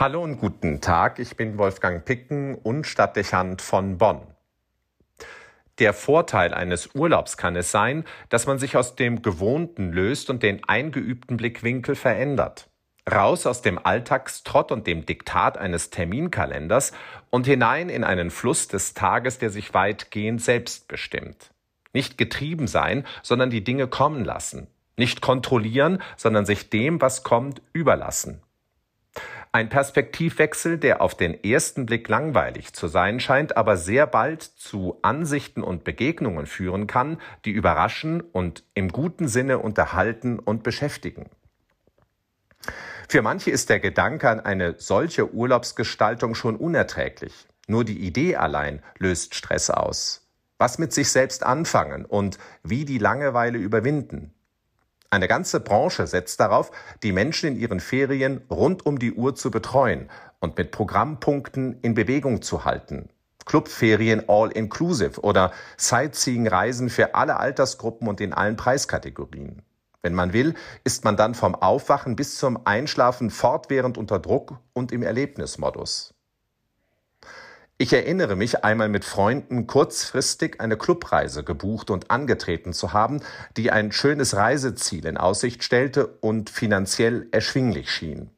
Hallo und guten Tag, ich bin Wolfgang Picken und Stadtdechant von Bonn. Der Vorteil eines Urlaubs kann es sein, dass man sich aus dem Gewohnten löst und den eingeübten Blickwinkel verändert. Raus aus dem Alltagstrott und dem Diktat eines Terminkalenders und hinein in einen Fluss des Tages, der sich weitgehend selbst bestimmt. Nicht getrieben sein, sondern die Dinge kommen lassen. Nicht kontrollieren, sondern sich dem, was kommt, überlassen. Ein Perspektivwechsel, der auf den ersten Blick langweilig zu sein scheint, aber sehr bald zu Ansichten und Begegnungen führen kann, die überraschen und im guten Sinne unterhalten und beschäftigen. Für manche ist der Gedanke an eine solche Urlaubsgestaltung schon unerträglich. Nur die Idee allein löst Stress aus. Was mit sich selbst anfangen und wie die Langeweile überwinden. Eine ganze Branche setzt darauf, die Menschen in ihren Ferien rund um die Uhr zu betreuen und mit Programmpunkten in Bewegung zu halten. Clubferien all inclusive oder Sightseeing-Reisen für alle Altersgruppen und in allen Preiskategorien. Wenn man will, ist man dann vom Aufwachen bis zum Einschlafen fortwährend unter Druck und im Erlebnismodus. Ich erinnere mich, einmal mit Freunden kurzfristig eine Clubreise gebucht und angetreten zu haben, die ein schönes Reiseziel in Aussicht stellte und finanziell erschwinglich schien.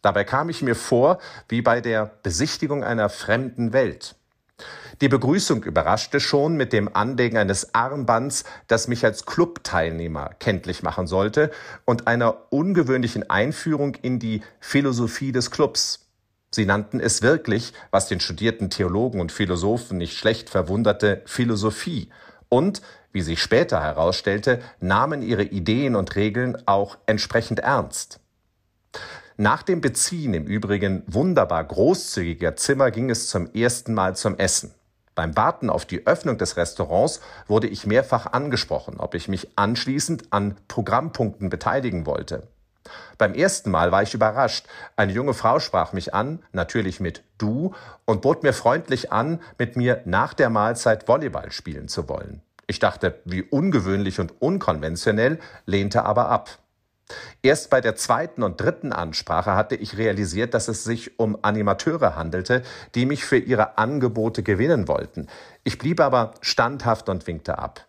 Dabei kam ich mir vor wie bei der Besichtigung einer fremden Welt. Die Begrüßung überraschte schon mit dem Anlegen eines Armbands, das mich als Clubteilnehmer kenntlich machen sollte, und einer ungewöhnlichen Einführung in die Philosophie des Clubs. Sie nannten es wirklich, was den studierten Theologen und Philosophen nicht schlecht verwunderte, Philosophie und, wie sich später herausstellte, nahmen ihre Ideen und Regeln auch entsprechend ernst. Nach dem Beziehen im Übrigen wunderbar großzügiger Zimmer ging es zum ersten Mal zum Essen. Beim Warten auf die Öffnung des Restaurants wurde ich mehrfach angesprochen, ob ich mich anschließend an Programmpunkten beteiligen wollte. Beim ersten Mal war ich überrascht. Eine junge Frau sprach mich an, natürlich mit du, und bot mir freundlich an, mit mir nach der Mahlzeit Volleyball spielen zu wollen. Ich dachte, wie ungewöhnlich und unkonventionell, lehnte aber ab. Erst bei der zweiten und dritten Ansprache hatte ich realisiert, dass es sich um Animateure handelte, die mich für ihre Angebote gewinnen wollten. Ich blieb aber standhaft und winkte ab.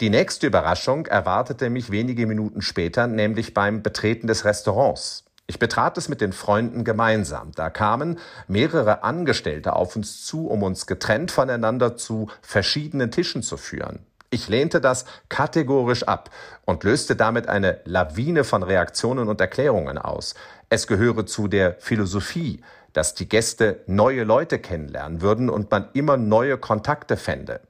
Die nächste Überraschung erwartete mich wenige Minuten später, nämlich beim Betreten des Restaurants. Ich betrat es mit den Freunden gemeinsam. Da kamen mehrere Angestellte auf uns zu, um uns getrennt voneinander zu verschiedenen Tischen zu führen. Ich lehnte das kategorisch ab und löste damit eine Lawine von Reaktionen und Erklärungen aus. Es gehöre zu der Philosophie, dass die Gäste neue Leute kennenlernen würden und man immer neue Kontakte fände.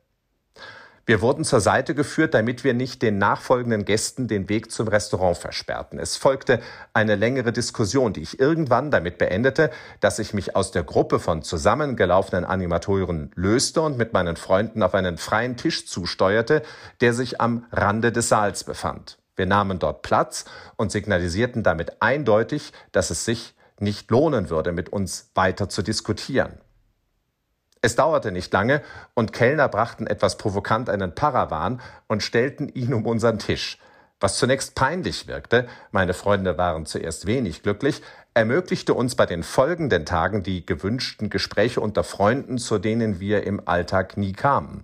Wir wurden zur Seite geführt, damit wir nicht den nachfolgenden Gästen den Weg zum Restaurant versperrten. Es folgte eine längere Diskussion, die ich irgendwann damit beendete, dass ich mich aus der Gruppe von zusammengelaufenen Animatoren löste und mit meinen Freunden auf einen freien Tisch zusteuerte, der sich am Rande des Saals befand. Wir nahmen dort Platz und signalisierten damit eindeutig, dass es sich nicht lohnen würde, mit uns weiter zu diskutieren. Es dauerte nicht lange und Kellner brachten etwas provokant einen Parawan und stellten ihn um unseren Tisch. Was zunächst peinlich wirkte, meine Freunde waren zuerst wenig glücklich, ermöglichte uns bei den folgenden Tagen die gewünschten Gespräche unter Freunden, zu denen wir im Alltag nie kamen.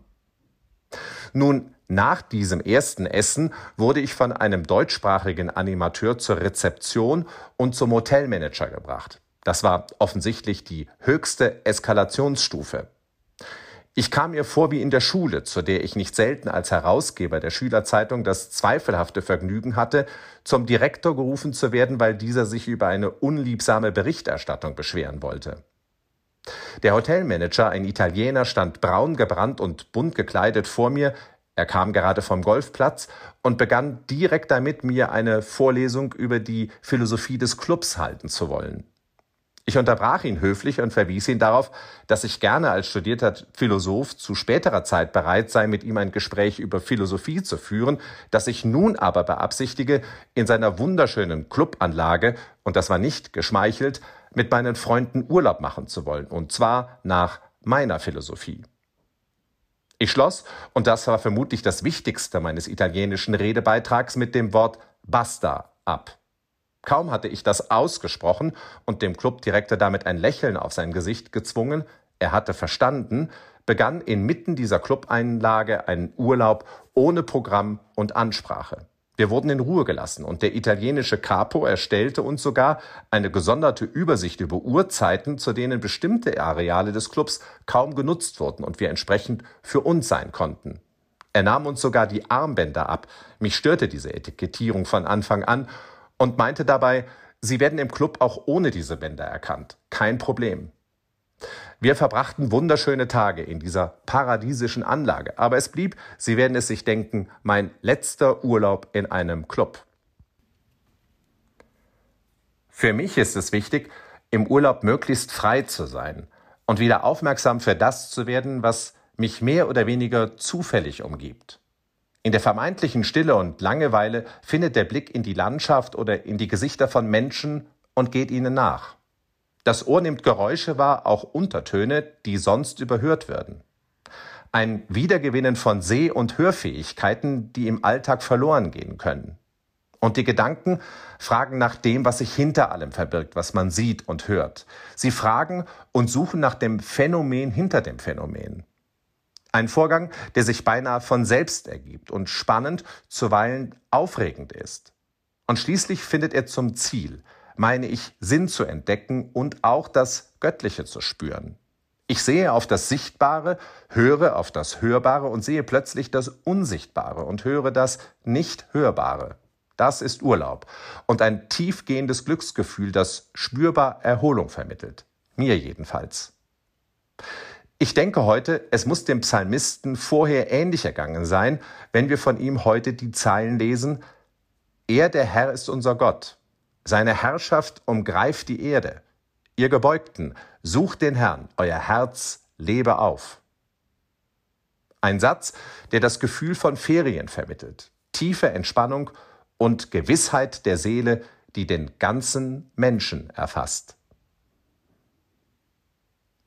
Nun, nach diesem ersten Essen wurde ich von einem deutschsprachigen Animateur zur Rezeption und zum Hotelmanager gebracht. Das war offensichtlich die höchste Eskalationsstufe. Ich kam mir vor wie in der Schule, zu der ich nicht selten als Herausgeber der Schülerzeitung das zweifelhafte Vergnügen hatte, zum Direktor gerufen zu werden, weil dieser sich über eine unliebsame Berichterstattung beschweren wollte. Der Hotelmanager, ein Italiener, stand braun gebrannt und bunt gekleidet vor mir, er kam gerade vom Golfplatz und begann direkt damit, mir eine Vorlesung über die Philosophie des Clubs halten zu wollen. Ich unterbrach ihn höflich und verwies ihn darauf, dass ich gerne als studierter Philosoph zu späterer Zeit bereit sei, mit ihm ein Gespräch über Philosophie zu führen, dass ich nun aber beabsichtige, in seiner wunderschönen Clubanlage, und das war nicht geschmeichelt, mit meinen Freunden Urlaub machen zu wollen, und zwar nach meiner Philosophie. Ich schloss, und das war vermutlich das Wichtigste meines italienischen Redebeitrags, mit dem Wort basta ab. Kaum hatte ich das ausgesprochen und dem Clubdirektor damit ein Lächeln auf sein Gesicht gezwungen, er hatte verstanden, begann inmitten dieser Clubeinlage ein Urlaub ohne Programm und Ansprache. Wir wurden in Ruhe gelassen und der italienische Capo erstellte uns sogar eine gesonderte Übersicht über Uhrzeiten, zu denen bestimmte Areale des Clubs kaum genutzt wurden und wir entsprechend für uns sein konnten. Er nahm uns sogar die Armbänder ab. Mich störte diese Etikettierung von Anfang an und meinte dabei, Sie werden im Club auch ohne diese Bänder erkannt. Kein Problem. Wir verbrachten wunderschöne Tage in dieser paradiesischen Anlage, aber es blieb, Sie werden es sich denken, mein letzter Urlaub in einem Club. Für mich ist es wichtig, im Urlaub möglichst frei zu sein und wieder aufmerksam für das zu werden, was mich mehr oder weniger zufällig umgibt. In der vermeintlichen Stille und Langeweile findet der Blick in die Landschaft oder in die Gesichter von Menschen und geht ihnen nach. Das Ohr nimmt Geräusche wahr, auch Untertöne, die sonst überhört würden. Ein Wiedergewinnen von Seh- und Hörfähigkeiten, die im Alltag verloren gehen können. Und die Gedanken fragen nach dem, was sich hinter allem verbirgt, was man sieht und hört. Sie fragen und suchen nach dem Phänomen hinter dem Phänomen. Ein Vorgang, der sich beinahe von selbst ergibt und spannend, zuweilen aufregend ist. Und schließlich findet er zum Ziel, meine ich, Sinn zu entdecken und auch das Göttliche zu spüren. Ich sehe auf das Sichtbare, höre auf das Hörbare und sehe plötzlich das Unsichtbare und höre das Nicht-Hörbare. Das ist Urlaub und ein tiefgehendes Glücksgefühl, das spürbar Erholung vermittelt. Mir jedenfalls. Ich denke heute, es muss dem Psalmisten vorher ähnlich ergangen sein, wenn wir von ihm heute die Zeilen lesen, Er, der Herr, ist unser Gott. Seine Herrschaft umgreift die Erde. Ihr Gebeugten, sucht den Herrn, euer Herz lebe auf. Ein Satz, der das Gefühl von Ferien vermittelt, tiefe Entspannung und Gewissheit der Seele, die den ganzen Menschen erfasst.